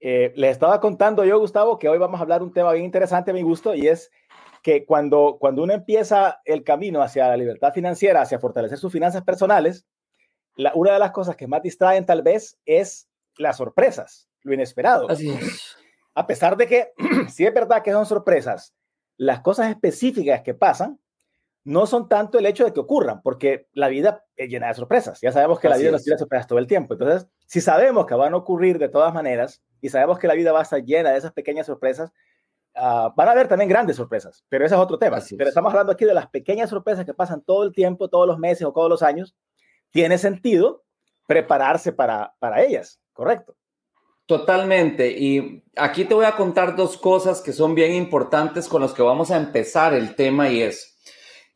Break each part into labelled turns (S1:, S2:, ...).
S1: Eh, les estaba contando yo, Gustavo, que hoy vamos a hablar un tema bien interesante a mi gusto y es que cuando, cuando uno empieza el camino hacia la libertad financiera, hacia fortalecer sus finanzas personales, la, una de las cosas que más distraen tal vez es las sorpresas, lo inesperado.
S2: Así es.
S1: A pesar de que sí es verdad que son sorpresas, las cosas específicas que pasan no son tanto el hecho de que ocurran, porque la vida es llena de sorpresas. Ya sabemos que la vida nos tiene sorpresas todo el tiempo. Entonces, si sabemos que van a ocurrir de todas maneras y sabemos que la vida va a estar llena de esas pequeñas sorpresas, uh, van a haber también grandes sorpresas, pero ese es otro tema. Así pero es. estamos hablando aquí de las pequeñas sorpresas que pasan todo el tiempo, todos los meses o todos los años. Tiene sentido prepararse para, para ellas, ¿correcto?
S2: Totalmente. Y aquí te voy a contar dos cosas que son bien importantes con las que vamos a empezar el tema y es,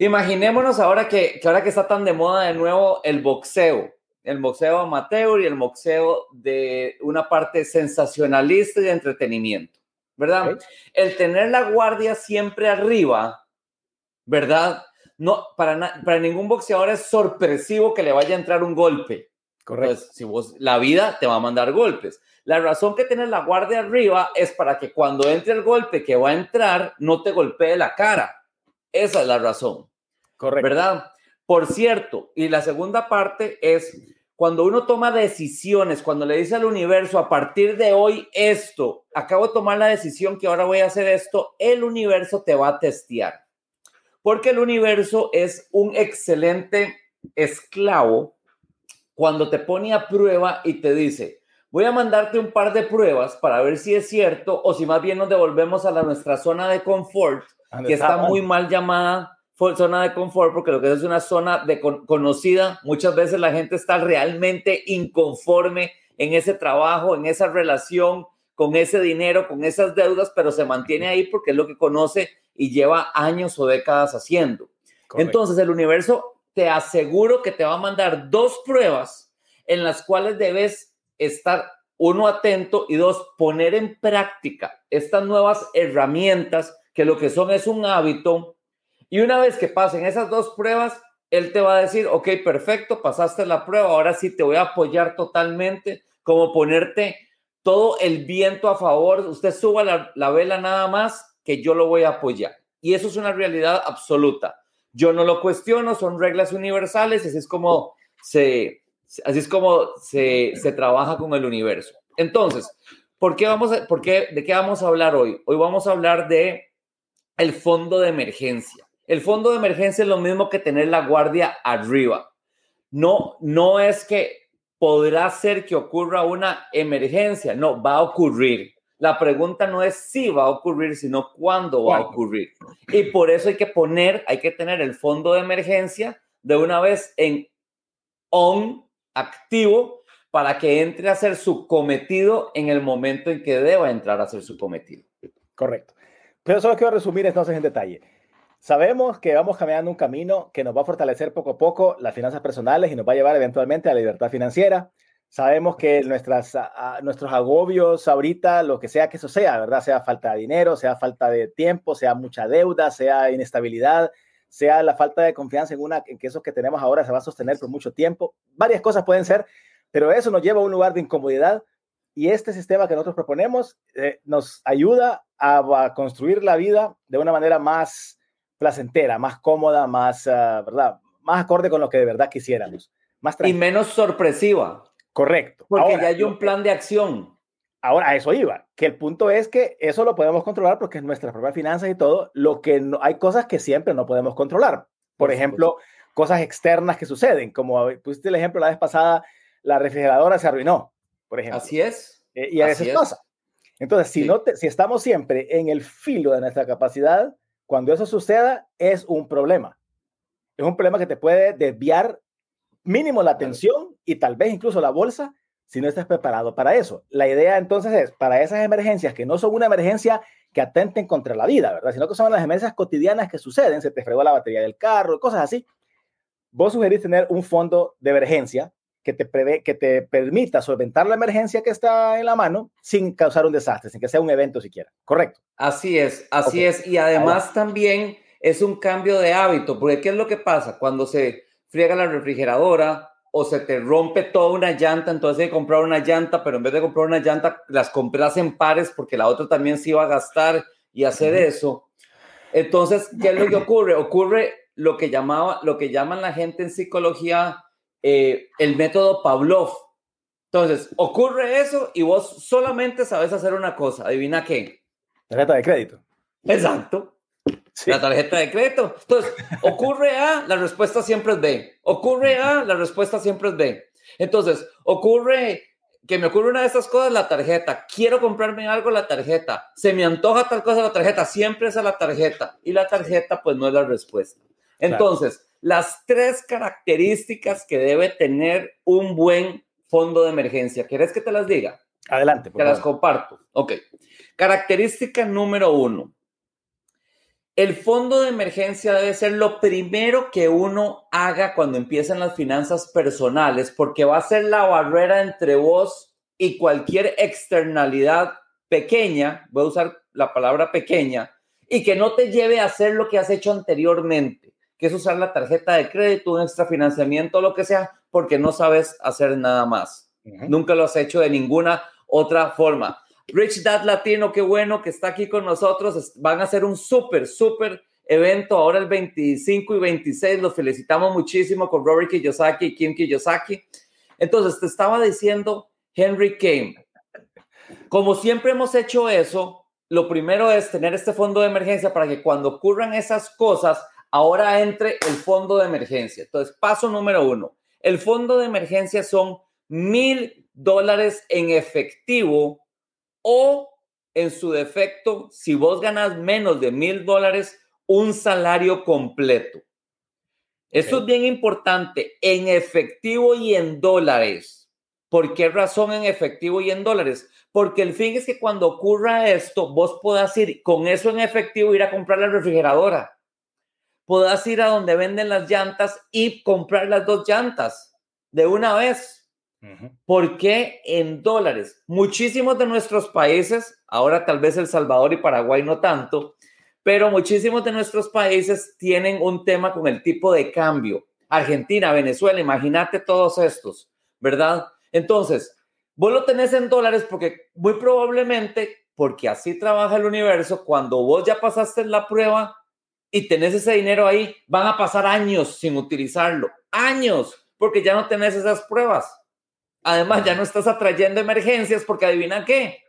S2: imaginémonos ahora que, que ahora que está tan de moda de nuevo el boxeo, el boxeo amateur y el boxeo de una parte sensacionalista y de entretenimiento, ¿verdad? Okay. El tener la guardia siempre arriba, ¿verdad? No, para, para ningún boxeador es sorpresivo que le vaya a entrar un golpe.
S1: Correcto.
S2: Entonces, si vos, la vida te va a mandar golpes. La razón que tienes la guardia arriba es para que cuando entre el golpe que va a entrar, no te golpee la cara. Esa es la razón.
S1: Correcto.
S2: ¿Verdad? Por cierto, y la segunda parte es cuando uno toma decisiones, cuando le dice al universo, a partir de hoy esto, acabo de tomar la decisión que ahora voy a hacer esto, el universo te va a testear. Porque el universo es un excelente esclavo cuando te pone a prueba y te dice, voy a mandarte un par de pruebas para ver si es cierto o si más bien nos devolvemos a la, nuestra zona de confort, que está muy mal llamada zona de confort, porque lo que es una zona de con, conocida, muchas veces la gente está realmente inconforme en ese trabajo, en esa relación, con ese dinero, con esas deudas, pero se mantiene ahí porque es lo que conoce y lleva años o décadas haciendo. Correcto. Entonces el universo te aseguro que te va a mandar dos pruebas en las cuales debes estar, uno, atento y dos, poner en práctica estas nuevas herramientas que lo que son es un hábito. Y una vez que pasen esas dos pruebas, él te va a decir, ok, perfecto, pasaste la prueba, ahora sí te voy a apoyar totalmente, como ponerte todo el viento a favor, usted suba la, la vela nada más, que yo lo voy a apoyar. Y eso es una realidad absoluta. Yo no lo cuestiono, son reglas universales, así es como se, así es como se, se trabaja con el universo. Entonces, ¿por qué vamos por qué, ¿de qué vamos a hablar hoy? Hoy vamos a hablar de el fondo de emergencia. El fondo de emergencia es lo mismo que tener la guardia arriba. No, no es que podrá ser que ocurra una emergencia, no, va a ocurrir. La pregunta no es si va a ocurrir, sino cuándo va a ocurrir. Y por eso hay que poner, hay que tener el fondo de emergencia de una vez en on, activo, para que entre a hacer su cometido en el momento en que deba entrar a hacer su cometido.
S1: Correcto. Pero solo quiero resumir entonces en detalle. Sabemos que vamos caminando un camino que nos va a fortalecer poco a poco las finanzas personales y nos va a llevar eventualmente a la libertad financiera. Sabemos que nuestras, a, nuestros agobios ahorita, lo que sea que eso sea, ¿verdad? Sea falta de dinero, sea falta de tiempo, sea mucha deuda, sea inestabilidad, sea la falta de confianza en, una, en que eso que tenemos ahora se va a sostener por mucho tiempo. Varias cosas pueden ser, pero eso nos lleva a un lugar de incomodidad y este sistema que nosotros proponemos eh, nos ayuda a, a, construir la vida de una manera más placentera, más cómoda, más, uh, ¿verdad? Más acorde con lo que de verdad quisiéramos. Más
S2: y menos sorpresiva.
S1: Correcto.
S2: Porque ahora, ya hay un plan de acción.
S1: Ahora, a eso iba, que el punto es que eso lo podemos controlar porque es nuestras propias finanzas y todo, lo que no, hay cosas que siempre no podemos controlar. Por, ejemplo, cosas externas que suceden, como pusiste el ejemplo la vez pasada, la refrigeradora se arruinó, por ejemplo.
S2: Así es.
S1: Eh, y a veces es. pasa. Entonces, si, sí. no te, si estamos siempre en el filo de nuestra capacidad, cuando eso suceda, es un problema. Es un problema que te puede desviar mínimo la atención y tal vez incluso la bolsa si no estás preparado para eso. La idea entonces es, para esas emergencias que no son una emergencia que atenten contra la vida, ¿verdad? Sino que son las emergencias cotidianas que suceden, se te fregó la batería del carro, cosas así. Vos sugerís tener un fondo de emergencia que te, prevé, que te permita solventar la emergencia que está en la mano sin causar un desastre, sin que sea un evento siquiera. ¿Correcto?
S2: Así es, así okay. es. Y además también es un cambio de hábito, porque ¿qué es lo que pasa? Cuando se friega la refrigeradora o se te rompe toda una llanta, entonces hay que comprar una llanta, pero en vez de comprar una llanta, las compras en pares porque la otra también se iba a gastar y hacer eso. Entonces, ¿qué es lo que ocurre? Ocurre lo que, llamaba, lo que llaman la gente en psicología eh, el método Pavlov. Entonces, ocurre eso y vos solamente sabes hacer una cosa. ¿Adivina qué?
S1: Tarjeta de crédito.
S2: Exacto. La tarjeta de crédito. Entonces, ocurre A, la respuesta siempre es B. Ocurre A, la respuesta siempre es B. Entonces, ocurre que me ocurre una de estas cosas, la tarjeta. Quiero comprarme algo, la tarjeta. Se me antoja tal cosa, la tarjeta. Siempre es a la tarjeta. Y la tarjeta, pues no es la respuesta. Entonces, las tres características que debe tener un buen fondo de emergencia. ¿Quieres que te las diga?
S1: Adelante.
S2: Te las comparto. Ok. Característica número uno. El fondo de emergencia debe ser lo primero que uno haga cuando empiezan las finanzas personales, porque va a ser la barrera entre vos y cualquier externalidad pequeña, voy a usar la palabra pequeña, y que no te lleve a hacer lo que has hecho anteriormente, que es usar la tarjeta de crédito, un extrafinanciamiento, lo que sea, porque no sabes hacer nada más. Nunca lo has hecho de ninguna otra forma. Rich Dad Latino, qué bueno que está aquí con nosotros. Van a hacer un súper, súper evento ahora el 25 y 26. Los felicitamos muchísimo con Robert Kiyosaki y Kim Kiyosaki. Entonces, te estaba diciendo Henry Kane. Como siempre hemos hecho eso, lo primero es tener este fondo de emergencia para que cuando ocurran esas cosas, ahora entre el fondo de emergencia. Entonces, paso número uno. El fondo de emergencia son mil dólares en efectivo o en su defecto, si vos ganas menos de mil dólares, un salario completo. Eso es bien importante en efectivo y en dólares. ¿Por qué razón en efectivo y en dólares? Porque el fin es que cuando ocurra esto, vos puedas ir con eso en efectivo, ir a comprar la refrigeradora. Puedas ir a donde venden las llantas y comprar las dos llantas de una vez ¿Por qué en dólares? Muchísimos de nuestros países, ahora tal vez El Salvador y Paraguay no tanto, pero muchísimos de nuestros países tienen un tema con el tipo de cambio. Argentina, Venezuela, imagínate todos estos, ¿verdad? Entonces, vos lo tenés en dólares porque muy probablemente, porque así trabaja el universo, cuando vos ya pasaste la prueba y tenés ese dinero ahí, van a pasar años sin utilizarlo, años, porque ya no tenés esas pruebas. Además, ya no estás atrayendo emergencias porque adivina qué.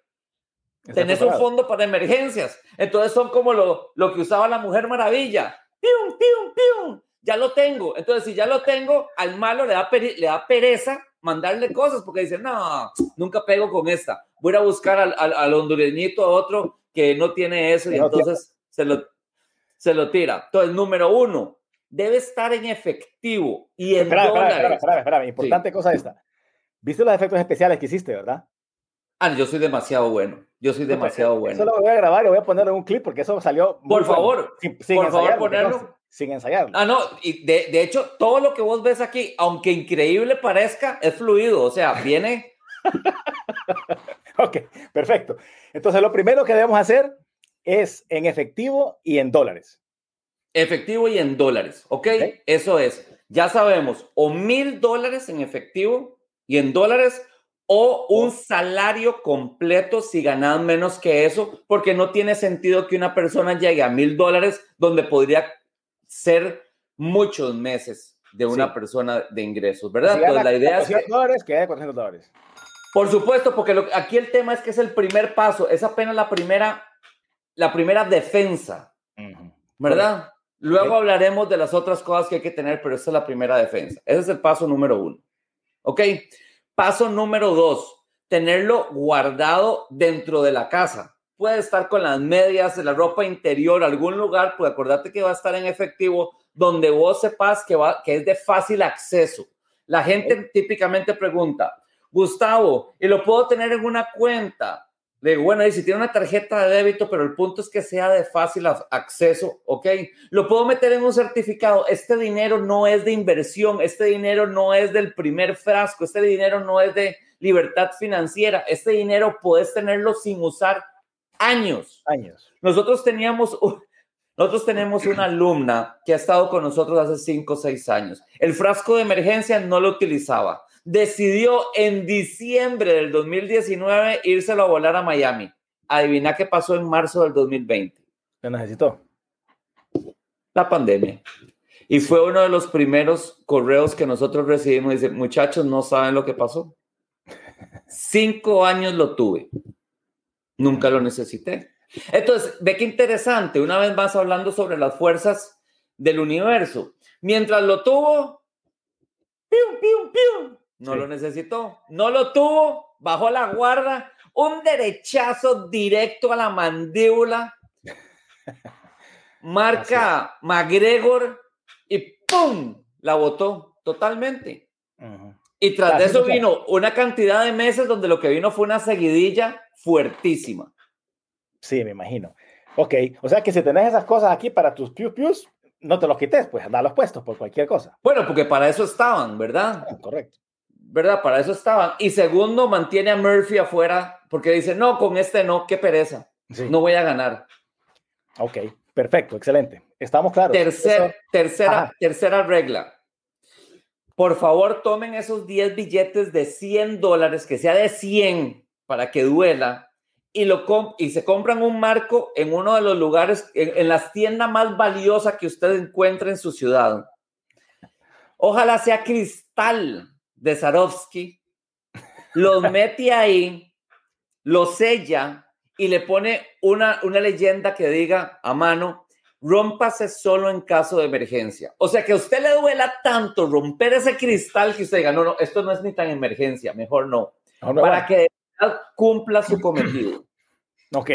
S2: Tenés un fondo para emergencias. Entonces son como lo, lo que usaba la Mujer Maravilla. ¡Pium, pium, pium! Ya lo tengo. Entonces, si ya lo tengo, al malo le da, le da pereza mandarle cosas porque dice, no, nunca pego con esta. Voy a buscar al, al, al hondureñito otro que no tiene eso y entonces se lo, se lo tira. Entonces, número uno, debe estar en efectivo y en
S1: espera,
S2: dólares.
S1: Espera, espera, espera, Importante cosa esta. ¿Viste los efectos especiales que hiciste, verdad?
S2: Ah, yo soy demasiado bueno. Yo soy demasiado bueno.
S1: Eso lo voy a grabar y voy a ponerlo en un clip porque eso salió.
S2: Por favor, sin, sin por favor, ponerlo.
S1: Sin ensayarlo.
S2: Ah, no, y de, de, hecho, todo lo que vos ves aquí, aunque increíble parezca, es fluido. O sea, viene.
S1: ok, perfecto. Entonces, lo primero que debemos hacer es en efectivo y en dólares.
S2: Efectivo y en dólares, ¿ok? Eso es. Ya sabemos, o mil dólares en efectivo y en dólares o un salario completo si ganan menos que eso, porque no tiene sentido que una persona llegue a mil dólares donde podría ser muchos meses de una sí. persona de ingresos, ¿verdad?
S1: Si Entonces, la idea es que, dólares, que haya 400 dólares.
S2: Por supuesto, porque lo, aquí el tema es que es el primer paso, es apenas la primera, la primera defensa, uh -huh. ¿verdad? Luego okay. hablaremos de las otras cosas que hay que tener, pero esa es la primera defensa. Ese es el paso número uno. ¿Ok? Paso número dos, tenerlo guardado dentro de la casa. Puede estar con las medias, de la ropa interior, algún lugar, pues acordate que va a estar en efectivo, donde vos sepas que, va, que es de fácil acceso. La gente típicamente pregunta, Gustavo, ¿y lo puedo tener en una cuenta? Le digo, bueno, y si tiene una tarjeta de débito, pero el punto es que sea de fácil acceso, ¿ok? Lo puedo meter en un certificado. Este dinero no es de inversión, este dinero no es del primer frasco, este dinero no es de libertad financiera. Este dinero puedes tenerlo sin usar años.
S1: Años.
S2: Nosotros teníamos, Nosotros tenemos una alumna que ha estado con nosotros hace 5 o 6 años. El frasco de emergencia no lo utilizaba. Decidió en diciembre del 2019 írselo a volar a Miami. Adivina qué pasó en marzo del 2020.
S1: ¿Qué necesitó?
S2: La pandemia. Y fue uno de los primeros correos que nosotros recibimos. Dice, muchachos, no saben lo que pasó. Cinco años lo tuve. Nunca lo necesité. Entonces, ve qué interesante, una vez más hablando sobre las fuerzas del universo. Mientras lo tuvo, ¡pium, pium, pium! No lo necesitó. No lo tuvo, bajó la guarda, un derechazo directo a la mandíbula. Marca McGregor y ¡pum! La botó totalmente. Y tras de eso vino una cantidad de meses donde lo que vino fue una seguidilla fuertísima.
S1: Sí, me imagino. Ok, o sea que si tenés esas cosas aquí para tus pius pius, no te los quites, pues los puestos por cualquier cosa.
S2: Bueno, porque para eso estaban, ¿verdad?
S1: Ah, correcto.
S2: ¿Verdad? Para eso estaban. Y segundo, mantiene a Murphy afuera porque dice, no, con este no, qué pereza. No voy a ganar.
S1: Ok, perfecto, excelente. Estamos claros.
S2: tercera, tercera regla. Por favor, tomen esos 10 billetes de 100 dólares, que sea de 100 para que duela, y, lo y se compran un marco en uno de los lugares, en, las tiendas más valiosas que usted encuentre en su ciudad. Ojalá sea cristal de Swarovski, los mete ahí, lo sella y le pone una, una leyenda que diga a mano, rómpase solo en caso de emergencia. O sea, que a usted le duela tanto romper ese cristal que usted diga, no, no, esto no es ni tan emergencia, mejor no. para que cumpla su cometido.
S1: Ok.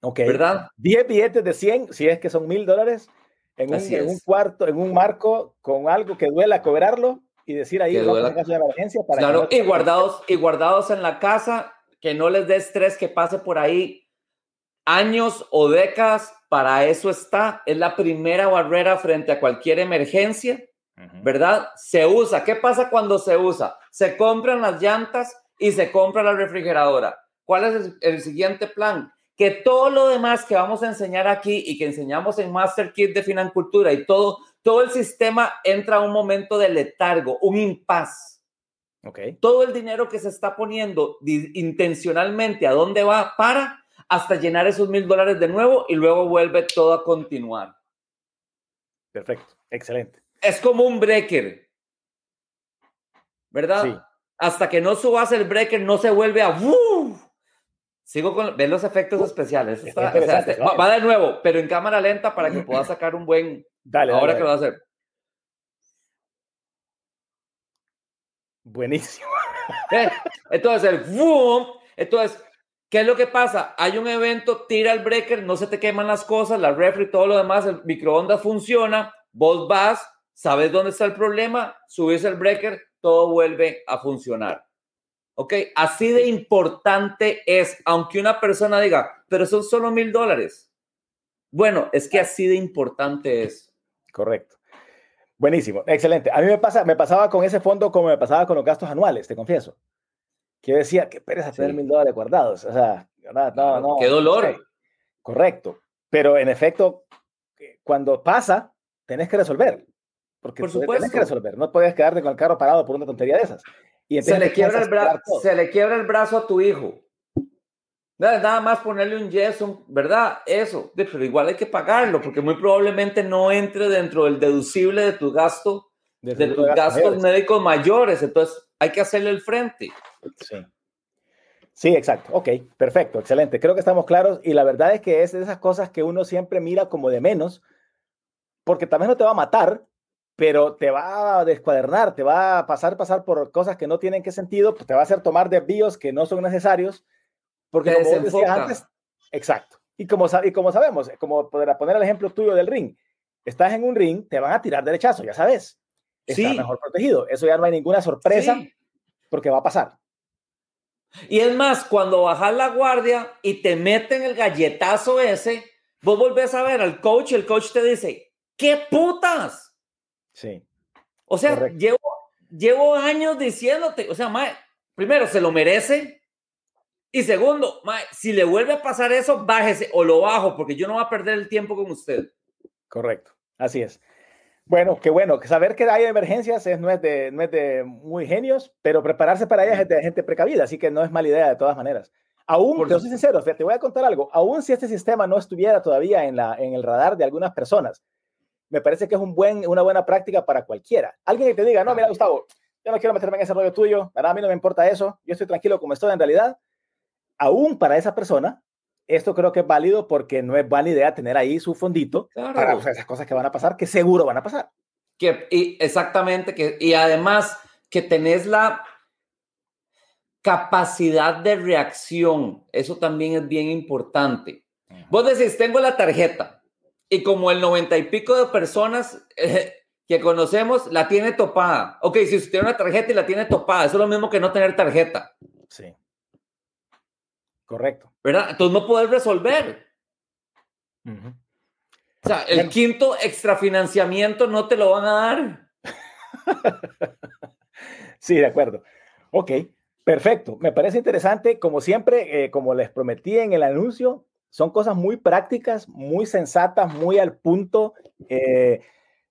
S1: Ok.
S2: ¿Verdad?
S1: 10 billetes de 100, si es que son mil dólares, en un, cuarto, en un marco, con algo que duela cobrarlo y decir ahí,
S2: en caso de emergencia. Para claro, y, guardados, y guardados en la casa, que no les dé estrés que pase por ahí años o décadas, para eso está. Es la primera barrera frente a cualquier emergencia, ¿verdad? Se usa. ¿Qué pasa cuando se usa? Se compran las llantas y se compra la refrigeradora. ¿Cuál es el, siguiente plan? Que todo lo demás que vamos a enseñar aquí y que enseñamos en Master Kit de Financultura y todo, todo el sistema entra a un momento de letargo, un impas.
S1: Okay.
S2: Todo el dinero que se está poniendo intencionalmente, ¿a dónde va? Para hasta llenar esos mil dólares de nuevo y luego vuelve todo a continuar.
S1: Perfecto, excelente.
S2: Es como un breaker, ¿verdad? Sí hasta que no subas el breaker, no se vuelve a... Sigo con... Ven los efectos especiales. va, de nuevo, pero en cámara lenta para que puedas sacar un buen...
S1: Dale,
S2: Ahora que lo va a hacer.
S1: Buenísimo.
S2: Entonces, el boom. Entonces, ¿qué es lo que pasa? Hay un evento, tira el breaker, no se te queman las cosas, la refri, todo lo demás, el microondas funciona, vos vas, sabes dónde está el problema, subes el breaker, todo vuelve a funcionar. ¿Ok? Así de importante es, aunque una persona diga, pero son solo mil dólares. Bueno, es que así de importante es.
S1: Correcto. Buenísimo, excelente. A mí me, pasa, me pasaba con ese fondo como me pasaba con los gastos anuales, te confieso. Que decía, qué pereza tener mil dólares guardados. O sea, no, no.
S2: Qué dolor.
S1: Correcto. Pero en efecto, cuando pasa, tenés que resolver. Porque por supuesto. tienes que resolver. No puedes quedarte con el carro parado por una tontería de esas.
S2: Y se, le quiebra el brazo, se le quiebra el brazo a tu hijo. Nada más ponerle un yeso, ¿verdad? Eso. Pero igual hay que pagarlo porque muy probablemente no entre dentro del deducible de tu gasto, de, tus gastos, médicos mayores. Entonces hay que hacerle el frente.
S1: Sí. Sí, exacto. Ok, perfecto, excelente. Creo que estamos claros y la verdad es que es de esas cosas que uno siempre mira como de menos, porque también no te va a matar, pero te va a descuadernar, te va a pasar, pasar por cosas que no tienen que sentido, pues te va a hacer tomar desvíos que no son necesarios, porque como decía antes, exacto. Y como, y como sabemos, como para poner el ejemplo tuyo del ring, estás en un ring, te van a tirar derechazo, ya sabes. Estás mejor protegido. Eso ya no hay ninguna sorpresa porque va a pasar.
S2: Y es más, cuando bajas la guardia y te meten el galletazo ese, vos volvés a ver al coach y el coach te dice, ¿qué putas?
S1: Sí.
S2: O sea, llevo, llevo años diciéndote, o sea, primero, se lo merece, Y segundo, si le vuelve a pasar eso, bájese o lo bajo, porque yo no voy a perder el tiempo con usted.
S1: Correcto, así es. Bueno, qué bueno. Saber que hay emergencias es, no, es de, no es de muy genios, pero prepararse para ellas es de gente precavida, así que no es mala idea de todas maneras. Aún, te soy sincero, te voy a contar algo, aún si este sistema no estuviera todavía en, la, en el radar de algunas personas, me parece que es un buen, una buena práctica para cualquiera. Alguien que te diga, no, mira, Gustavo, yo no quiero meterme en ese rollo tuyo, a mí no me importa eso, yo estoy tranquilo como estoy en realidad. Aún para esa persona, esto creo que es válido porque no es buena idea tener ahí su fondito para esas cosas que van a pasar, que seguro van a pasar.
S2: Que, y exactamente, que, y además que tenés la capacidad de reacción, eso también es bien importante. Vos decís, tengo la tarjeta y como el noventa y pico de personas eh, que conocemos la tiene topada. Ok, si usted tiene una tarjeta y la tiene topada, eso es lo mismo que no tener tarjeta.
S1: Sí. Correcto.
S2: ¿verdad? Entonces no puedes resolver. O sea, el quinto extrafinanciamiento no te lo van a dar.
S1: sí, de acuerdo. Ok, perfecto. Me parece interesante. Como siempre, eh, como les prometí en el anuncio, son cosas muy prácticas, muy sensatas, muy al punto. Eh,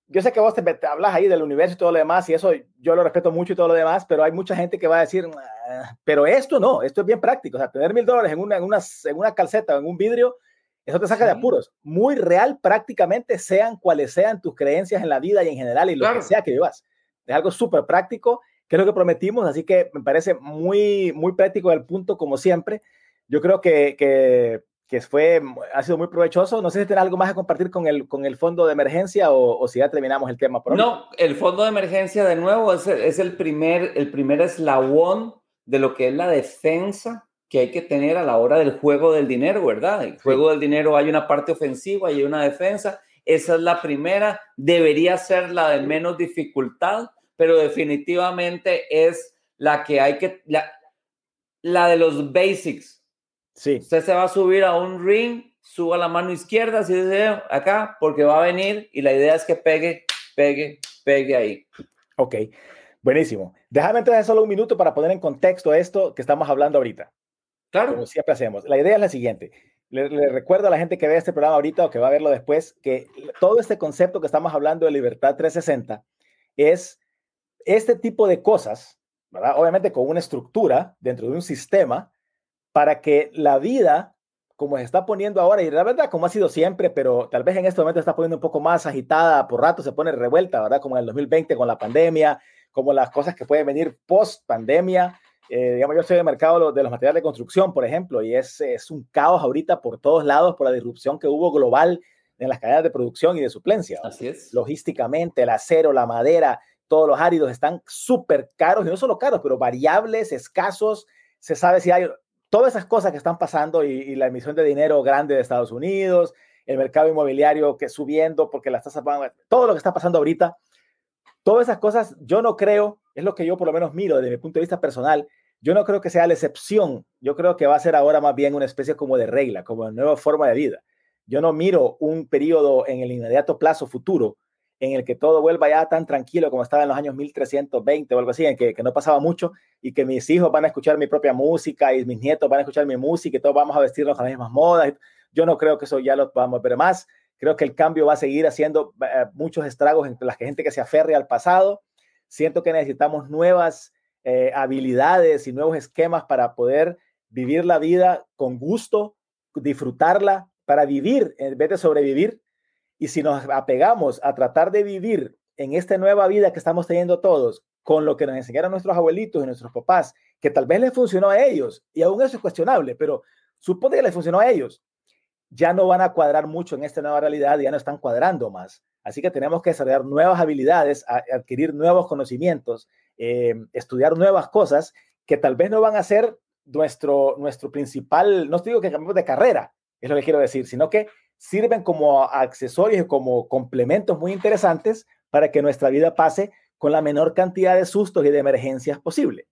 S1: yo sé que vos te, hablas ahí del universo y todo lo demás, y eso yo lo respeto mucho y todo lo demás, pero hay mucha gente que va a decir, ah, pero esto no, esto es bien práctico. O sea, tener mil dólares en una, en, una, en una calceta o en un vidrio, eso te saca de apuros. Muy real prácticamente, sean cuales sean tus creencias en la vida y en general y lo que sea que vivas. Es algo súper práctico, que es lo que prometimos, así que me parece muy, muy práctico el punto, como siempre. Yo creo que, que que fue, ha sido muy provechoso. No sé si tiene algo más a compartir con el, con el fondo de emergencia o, si ya terminamos el tema.
S2: Por no, el fondo de emergencia de nuevo es, es, el, primer, el primer eslabón de lo que es la defensa que hay que tener a la hora del juego del dinero, ¿verdad? El juego del dinero hay una parte ofensiva y hay una defensa. Esa es la primera, debería ser la de menos dificultad, pero definitivamente es la que hay que, la, la de los basics,
S1: Sí.
S2: Usted se va a subir a un ring, suba la mano izquierda, así dice acá, porque va a venir y la idea es que pegue, pegue, pegue ahí.
S1: Ok, buenísimo. Déjame entrar solo un minuto para poner en contexto esto que estamos hablando ahorita.
S2: Claro.
S1: Como siempre hacemos. La idea es la siguiente. Le, le, recuerdo a la gente que ve este programa ahorita o que va a verlo después que todo este concepto que estamos hablando de libertad 360 es este tipo de cosas, ¿verdad? Obviamente con una estructura dentro de un sistema para que la vida, como se está poniendo ahora, y la verdad, como ha sido siempre, pero tal vez en este momento está poniendo un poco más agitada, por rato se pone revuelta, ¿verdad? Como en el 2020 con la pandemia, como las cosas que pueden venir post pandemia. Eh, digamos, yo soy del mercado de los materiales de construcción, por ejemplo, y es, es un caos ahorita por todos lados por la disrupción que hubo global en las cadenas de producción y de suplencia.
S2: Así es.
S1: Logísticamente, el acero, la madera, todos los áridos están súper caros, y no solo caros, pero variables, escasos. Se sabe si hay todas esas cosas que están pasando y, la emisión de dinero grande de Estados Unidos, el mercado inmobiliario que subiendo porque las tasas van, todo lo que está pasando ahorita, todas esas cosas yo no creo, es lo que yo por lo menos miro desde mi punto de vista personal, yo no creo que sea la excepción, yo creo que va a ser ahora más bien una especie como de regla, como una nueva forma de vida. Yo no miro un periodo en el inmediato plazo futuro en el que todo vuelva ya tan tranquilo como estaba en los años 1320 o algo así, en que, que, no pasaba mucho y que mis hijos van a escuchar mi propia música y mis nietos van a escuchar mi música y todos vamos a vestirnos con las mismas modas. Yo no creo que eso ya lo vamos a ver más. Creo que el cambio va a seguir haciendo eh, muchos estragos entre la gente que se aferre al pasado. Siento que necesitamos nuevas eh, habilidades y nuevos esquemas para poder vivir la vida con gusto, disfrutarla, para vivir en vez de sobrevivir y si nos apegamos a tratar de vivir en esta nueva vida que estamos teniendo todos, con lo que nos enseñaron nuestros abuelitos y nuestros papás, que tal vez les funcionó a ellos, y aún eso es cuestionable, pero supone que les funcionó a ellos, ya no van a cuadrar mucho en esta nueva realidad, ya no están cuadrando más. Así que tenemos que desarrollar nuevas habilidades, adquirir nuevos conocimientos, eh, estudiar nuevas cosas que tal vez no van a ser nuestro, nuestro principal, no digo que cambiemos de carrera, es lo que quiero decir, sino que sirven como accesorios y como complementos muy interesantes para que nuestra vida pase con la menor cantidad de sustos y de emergencias posible.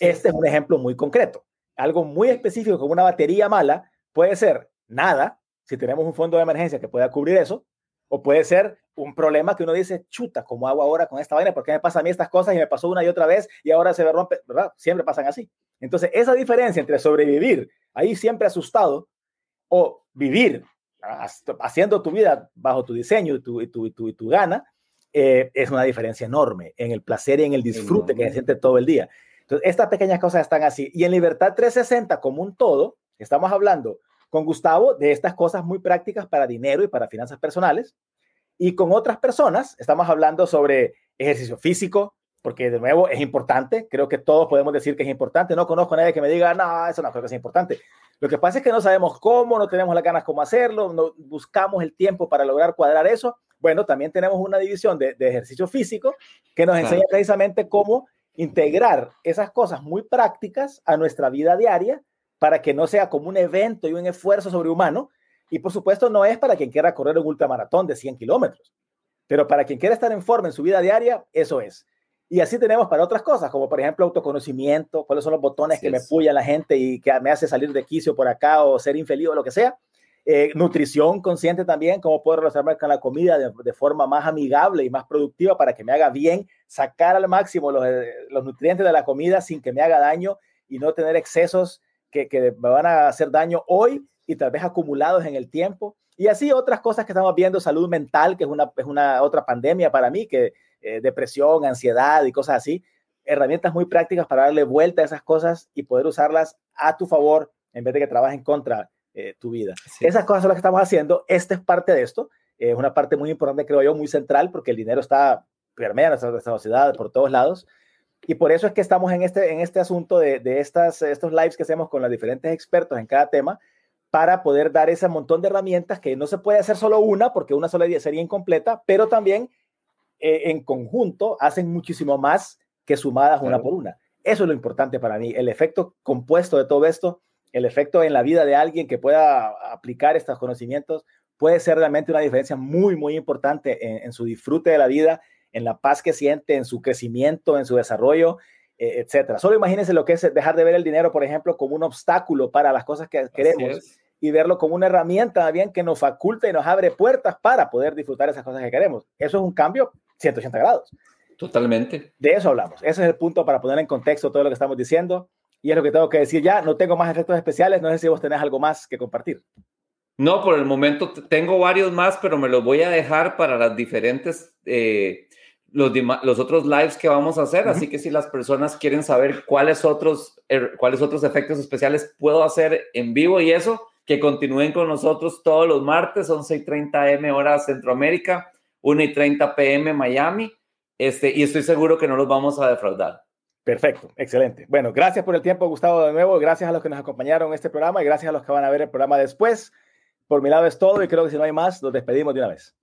S1: este es un ejemplo muy concreto. Algo muy específico como una batería mala puede ser nada, si tenemos un fondo de emergencia que pueda cubrir eso, o puede ser un problema que uno dice, chuta, ¿cómo hago ahora con esta vaina? ¿Por qué me pasan a mí estas cosas y me pasó una y otra vez y ahora se me rompe? ¿Verdad? Siempre pasan así. Entonces, esa diferencia entre sobrevivir ahí siempre asustado o vivir haciendo tu vida bajo tu diseño y tu, y tu, y tu, gana, eh, es una diferencia enorme en el placer y en el disfrute que se siente todo el día. Entonces, estas pequeñas cosas están así. Y en Libertad 360, como un todo, estamos hablando con Gustavo de estas cosas muy prácticas para dinero y para finanzas personales. Y con otras personas estamos hablando sobre ejercicio físico, porque de nuevo es importante. Creo que todos podemos decir que es importante. No conozco a nadie que me diga, no, eso no creo que sea importante. Lo que pasa es que no sabemos cómo, no tenemos las ganas cómo hacerlo, no buscamos el tiempo para lograr cuadrar eso. Bueno, también tenemos una división de, ejercicio físico que nos enseña precisamente cómo integrar esas cosas muy prácticas a nuestra vida diaria para que no sea como un evento y un esfuerzo sobrehumano. Y por supuesto no es para quien quiera correr un ultramaratón de 100 kilómetros, pero para quien quiera estar en forma en su vida diaria, eso es. Y así tenemos para otras cosas, como por ejemplo autoconocimiento, cuáles son los botones que me puya la gente y que me hace salir de quicio por acá o ser infeliz o lo que sea. Eh, nutrición consciente también, cómo puedo relacionarme con la comida de, forma más amigable y más productiva para que me haga bien, sacar al máximo los, eh, los nutrientes de la comida sin que me haga daño y no tener excesos que, que, me van a hacer daño hoy y tal vez acumulados en el tiempo. Y así otras cosas que estamos viendo, salud mental, que es una, es una otra pandemia para mí, que eh, depresión, ansiedad y cosas así. Herramientas muy prácticas para darle vuelta a esas cosas y poder usarlas a tu favor en vez de que trabajen contra eh, tu vida. Esas cosas son las que estamos haciendo. Esta es parte de esto. Es una parte muy importante, creo yo, muy central, porque el dinero está permea nuestra, nuestra sociedad por todos lados. Y por eso es que estamos en este, en este asunto de, de estas, estos lives que hacemos con los diferentes expertos en cada tema, para poder dar ese montón de herramientas que no se puede hacer solo una, porque una sola sería incompleta, pero también eh, en conjunto hacen muchísimo más que sumadas una por una. Eso es lo importante para mí, el efecto compuesto de todo esto, el efecto en la vida de alguien que pueda aplicar estos conocimientos puede ser realmente una diferencia muy, muy importante en, su disfrute de la vida, en la paz que siente, en su crecimiento, en su desarrollo, eh, etcétera. Solo imagínense lo que es dejar de ver el dinero, por ejemplo, como un obstáculo para las cosas que queremos y verlo como una herramienta también que nos faculta y nos abre puertas para poder disfrutar esas cosas que queremos. Eso es un cambio 180 grados.
S2: Totalmente.
S1: De eso hablamos. Ese es el punto para poner en contexto todo lo que estamos diciendo. Y es lo que tengo que decir ya. No tengo más efectos especiales. No sé si vos tenés algo más que compartir.
S2: No, por el momento tengo varios más, pero me los voy a dejar para las diferentes, eh, los, los, otros lives que vamos a hacer. Así que si las personas quieren saber cuáles otros, er, cuáles otros efectos especiales puedo hacer en vivo y eso, que continúen con nosotros todos los martes, 11 y 30 M hora Centroamérica 1 y 30 pm Miami, este, y estoy seguro que no los vamos a defraudar.
S1: Perfecto, excelente. Bueno, gracias por el tiempo, Gustavo, de nuevo. Gracias a los que nos acompañaron en este programa y gracias a los que van a ver el programa después. Por mi lado es todo y creo que si no hay más, nos despedimos de una vez.